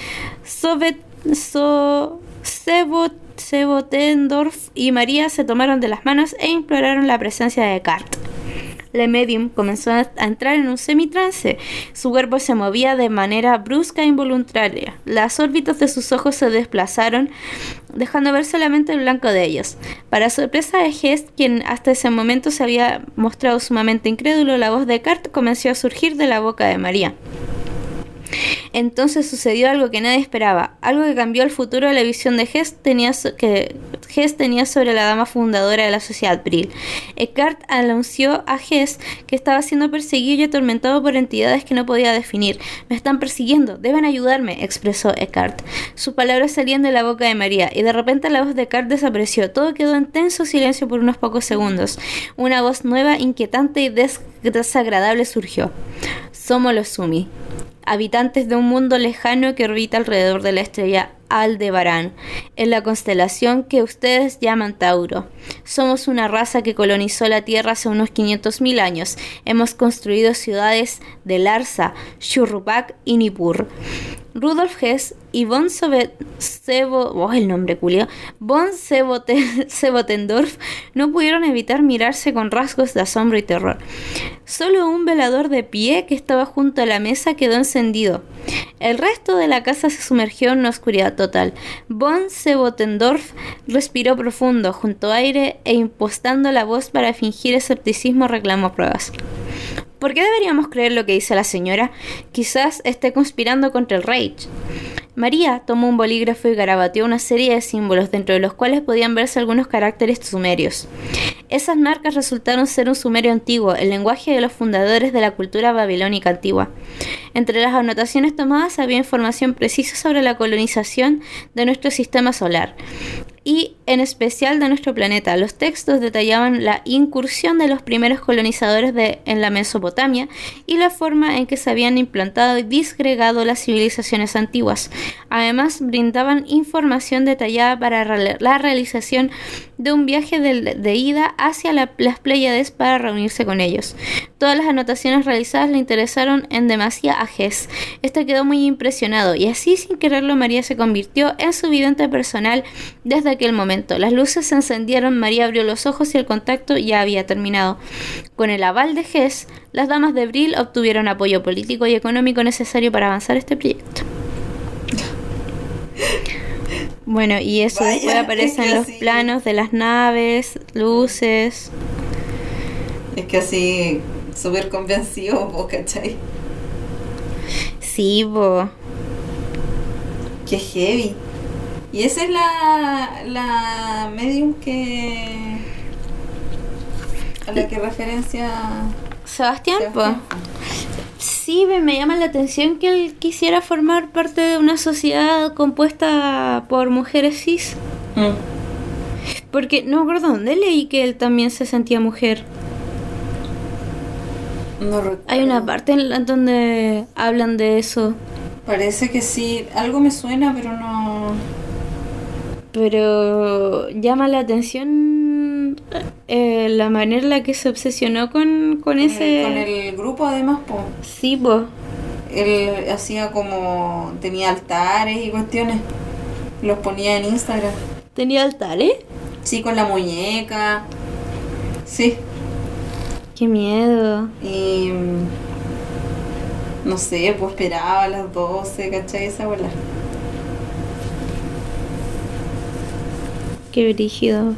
Sovet, so, Sebot, Sebotendorf y María se tomaron de las manos e imploraron la presencia de Cart. La medium comenzó a entrar en un semitrance. Su cuerpo se movía de manera brusca e involuntaria. Las órbitas de sus ojos se desplazaron, dejando ver solamente el blanco de ellos. Para sorpresa de Hest, quien hasta ese momento se había mostrado sumamente incrédulo, la voz de Cart comenzó a surgir de la boca de María. Entonces sucedió algo que nadie esperaba, algo que cambió el futuro de la visión de Hess tenía, so que Hess tenía sobre la dama fundadora de la sociedad Brill. Eckhart anunció a Hess que estaba siendo perseguido y atormentado por entidades que no podía definir. Me están persiguiendo, deben ayudarme, expresó Eckhart. Sus palabras salían de la boca de María y de repente la voz de Eckhart desapareció. Todo quedó en tenso silencio por unos pocos segundos. Una voz nueva, inquietante y des desagradable surgió. Somos los Sumi habitantes de un mundo lejano que orbita alrededor de la estrella Aldebarán, en la constelación que ustedes llaman Tauro. Somos una raza que colonizó la Tierra hace unos 500.000 años. Hemos construido ciudades de Larsa, Shurrupak y Nippur. Rudolf Hess y von Sebo, oh, el nombre von Sebote [LAUGHS] Sebotendorf no pudieron evitar mirarse con rasgos de asombro y terror. Solo un velador de pie que estaba junto a la mesa quedó encendido. El resto de la casa se sumergió en una oscuridad total. Von Sebotendorf respiró profundo, junto aire e impostando la voz para fingir escepticismo reclamó pruebas. ¿Por qué deberíamos creer lo que dice la señora? Quizás esté conspirando contra el Reich. María tomó un bolígrafo y garabateó una serie de símbolos dentro de los cuales podían verse algunos caracteres sumerios. Esas marcas resultaron ser un sumerio antiguo, el lenguaje de los fundadores de la cultura babilónica antigua. Entre las anotaciones tomadas había información precisa sobre la colonización de nuestro sistema solar y en especial de nuestro planeta. Los textos detallaban la incursión de los primeros colonizadores de, en la Mesopotamia y la forma en que se habían implantado y disgregado las civilizaciones antiguas. Además, brindaban información detallada para la realización de un viaje de, ida hacia la, las Pléyades para reunirse con ellos. Todas las anotaciones realizadas le interesaron en demasía a Hess. Este quedó muy impresionado y así sin quererlo María se convirtió en su vidente personal desde aquel momento. Las luces se encendieron, María abrió los ojos y el contacto ya había terminado. Con el aval de Hess, las damas de Brill obtuvieron apoyo político y económico necesario para avanzar este proyecto. Bueno, y eso Vaya, después aparece [LAUGHS] es que los así- planos de las naves, luces. Es que así, súper convencido, vos, ¿cachai? Sí, bo. Qué heavy. Y esa es la, la medium que. a la que referencia. Sebastián, po. Sí, me, me llama la atención que él quisiera formar parte de una sociedad compuesta por mujeres cis. Mm. Porque no recuerdo dónde leí que él también se sentía mujer. No recuerdo. Hay una parte en la donde hablan de eso, Parece que sí. Algo me suena, pero no. Pero llama la atención eh, la manera en la que se obsesionó con, con ese... Con el grupo, además, pues. Sí, po. Él hacía como. tenía altares y cuestiones. Los ponía en Instagram. ¿Tenía altares? Sí, con la muñeca. Sí. Qué miedo. Y. mm, No sé, pues esperaba a las 12, ¿cachai? Esa bola. Qué brígido.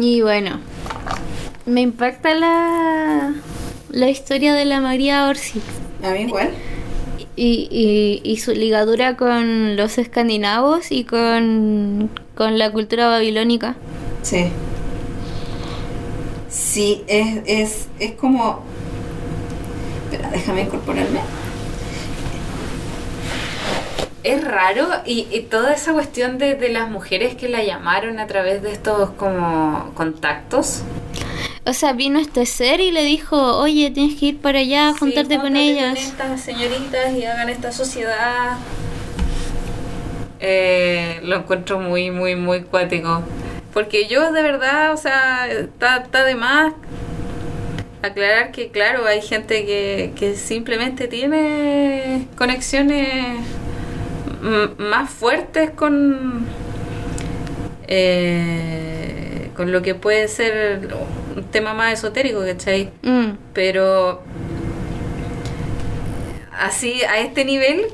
Y bueno, me impacta la, la historia de la María Orsi A mí igual. y, y, y su ligadura con los escandinavos y con, con la cultura babilónica. Sí. Sí, es, es, es como. Espera, déjame incorporarme. Es raro y, y toda esa cuestión de, de las mujeres que la llamaron a través de estos como contactos. O sea, vino este ser y le dijo, oye, tienes que ir para allá a juntarte Sí, con ellas. estas señoritas y hagan esta sociedad. Eh, lo encuentro muy, muy, muy cuático. Porque yo de verdad, o sea, está, está de más aclarar que, claro, hay gente que, que simplemente tiene conexiones más fuertes con, eh, con lo que puede ser un tema más esotérico, ¿cachai? Mm, pero así a este nivel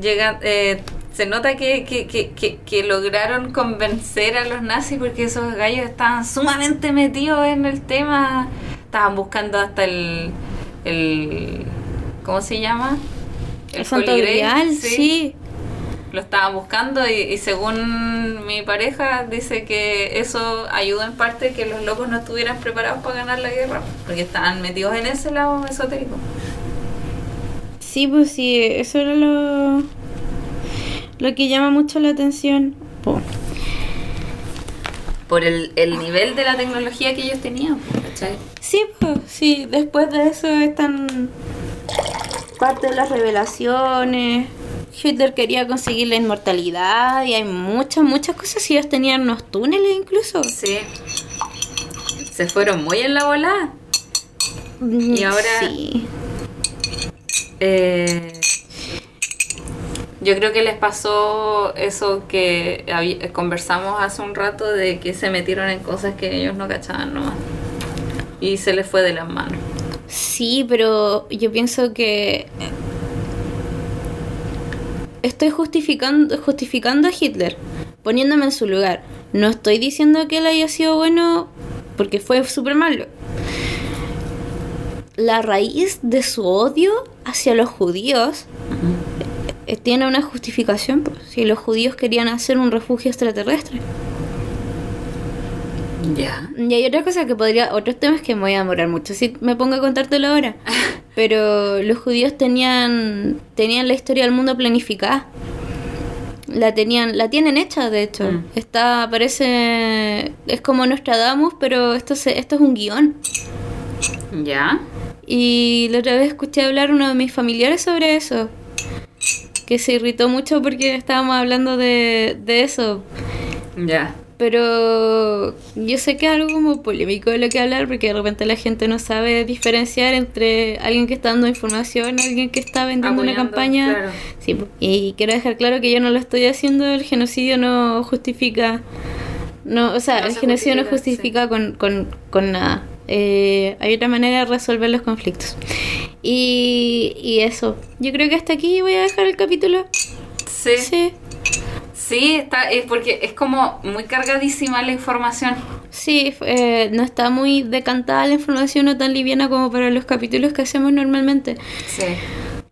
llega eh, se nota que, que, que, que, lograron convencer a los nazis porque esos gallos estaban sumamente metidos en el tema estaban buscando hasta el el ¿cómo se llama? el Santo Holy Grail, Grial, sí. Lo estaban buscando y, y según mi pareja dice que eso ayudó en parte que los locos no estuvieran preparados para ganar la guerra porque estaban metidos en ese lado esotérico Sí, pues sí, eso era lo, lo que llama mucho la atención. Po. por el, el nivel de la tecnología que ellos tenían ¿cachai? Sí, pues sí, después de eso están parte de las revelaciones. Hitler quería conseguir la inmortalidad y hay muchas, muchas cosas. Y ellos tenían unos túneles incluso. sí se fueron muy en la volada Y ahora- Sí. Eh, yo creo que les pasó eso que conversamos hace un rato de que se metieron en cosas que ellos no cachaban nomás. Y se les fue de las manos. Sí, pero yo pienso que estoy justificando, justificando a Hitler, poniéndome en su lugar. No estoy diciendo que él haya sido bueno porque fue súper malo. La raíz de su odio hacia los judíos eh, tiene una justificación. pues, Si los judíos querían hacer un refugio extraterrestre. Ya. Y hay otra cosa que podría, otros temas que me voy a demorar mucho si me pongo a contártelo ahora. [LAUGHS] Pero los judíos tenían tenían la historia del mundo planificada. La tenían, la tienen hecha de hecho. Mm. Está, parece, es como Nostradamus, pero esto se, esto es un guion. Ya. Y la otra vez escuché hablar uno de mis familiares sobre eso. Que se irritó mucho porque estábamos hablando de, de eso. Ya. Pero yo sé que es algo como polémico de lo que hablar porque de repente la gente no sabe diferenciar entre alguien que está dando información, alguien que está vendiendo una campaña. claro. Sí, y quiero dejar claro que yo no lo estoy haciendo, el genocidio no justifica, no, o sea, No el se genocidio no justifica, justifica con, con, con nada. Eh, hay otra manera de resolver los conflictos. Y, y eso, yo creo que hasta aquí voy a dejar el capítulo. Sí. Sí, Sí, está, es porque es como muy cargadísima la información. Sí, eh, no está muy decantada la información, no tan liviana como para los capítulos que hacemos normalmente. Sí.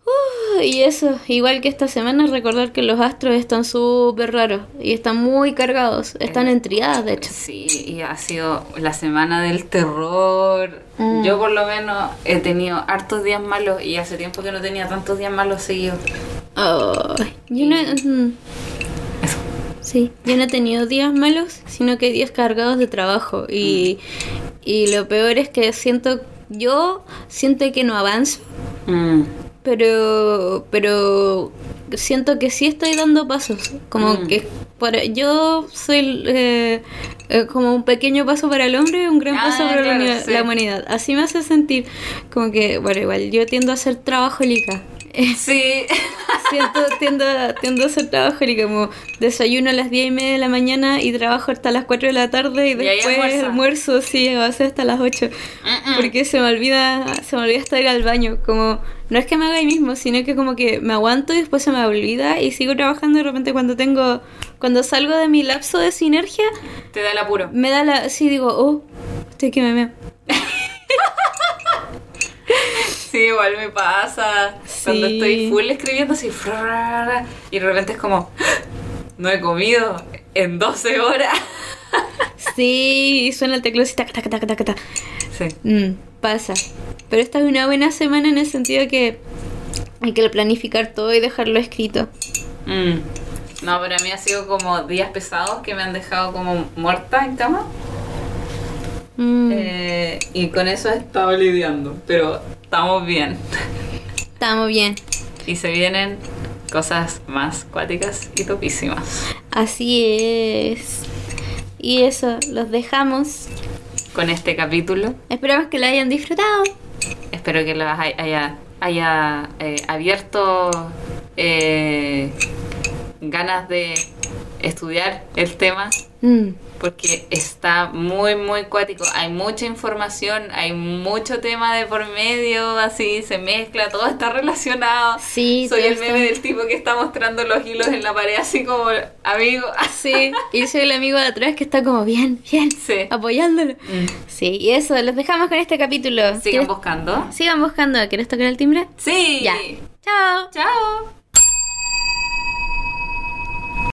Uh, y eso, igual que esta semana, recordar que los astros están súper raros y están muy cargados, están en triadas, de hecho. Sí, y ha sido la semana del terror. Mm. Yo por lo menos he tenido hartos días malos y hace tiempo que no tenía tantos días malos seguidos. Ay, yo no, mm. Sí, yo no he tenido días malos, sino que días cargados de trabajo y, Y lo peor es que siento, yo siento que no avanzo, Mm. pero, pero siento que sí estoy dando pasos. Como Mm. que para, yo soy eh, eh, como un pequeño paso para el hombre y un gran Ah, paso para la claro, uni- sí. la humanidad. Así me hace sentir como que, bueno, igual yo tiendo a ser trabajólica. [LAUGHS] Sí. Siento, tiendo, tiendo a ser trabajólica, como desayuno a las 10 y media de la mañana y trabajo hasta las 4 de la tarde y Y después almuerzo, sí, a veces hasta las 8. Mm-mm. Porque se me olvida, se me olvida hasta ir al baño. Como, no es que me haga ahí mismo, sino que como que me aguanto y después se me olvida y sigo trabajando. De repente cuando tengo, cuando salgo de mi lapso de sinergia, Te da el apuro. me da la, sí digo, oh, estoy que me meo. [LAUGHS] Sí, igual me pasa. Cuando estoy full escribiendo así. Y de repente es como. [GASPS] No he comido en 12 horas. [LAUGHS] Sí, suena el teclado así, taca, taca, taca, taca, taca. Sí. Mm, pasa. Pero esta es una buena semana en el sentido que hay que planificar todo y dejarlo escrito. Mm. No, pero a mí ha sido como días pesados que me han dejado como muerta en cama. Mm, Eh, y con eso he estado lidiando. Pero estamos bien. Estamos bien. Y se vienen cosas más cuáticas y topísimas. Así es. Y eso, los dejamos. Con este capítulo. Esperamos que lo hayan disfrutado. Espero que lo hay- haya, haya eh, abierto eh, ganas de estudiar el tema Mm, porque está muy muy cuático hay mucha información hay mucho tema de por medio así se mezcla todo está relacionado Sí, soy el meme está- del tipo que está mostrando los hilos en la pared así como amigo [LAUGHS] Sí, y soy el amigo de atrás que está como bien, bien, Sí. apoyándolo. Mm. Sí, y eso, los dejamos con este capítulo. sigan ¿Quieres- buscando Sigan buscando. ¿Quieres tocar el timbre? sí Ya. Chao. chao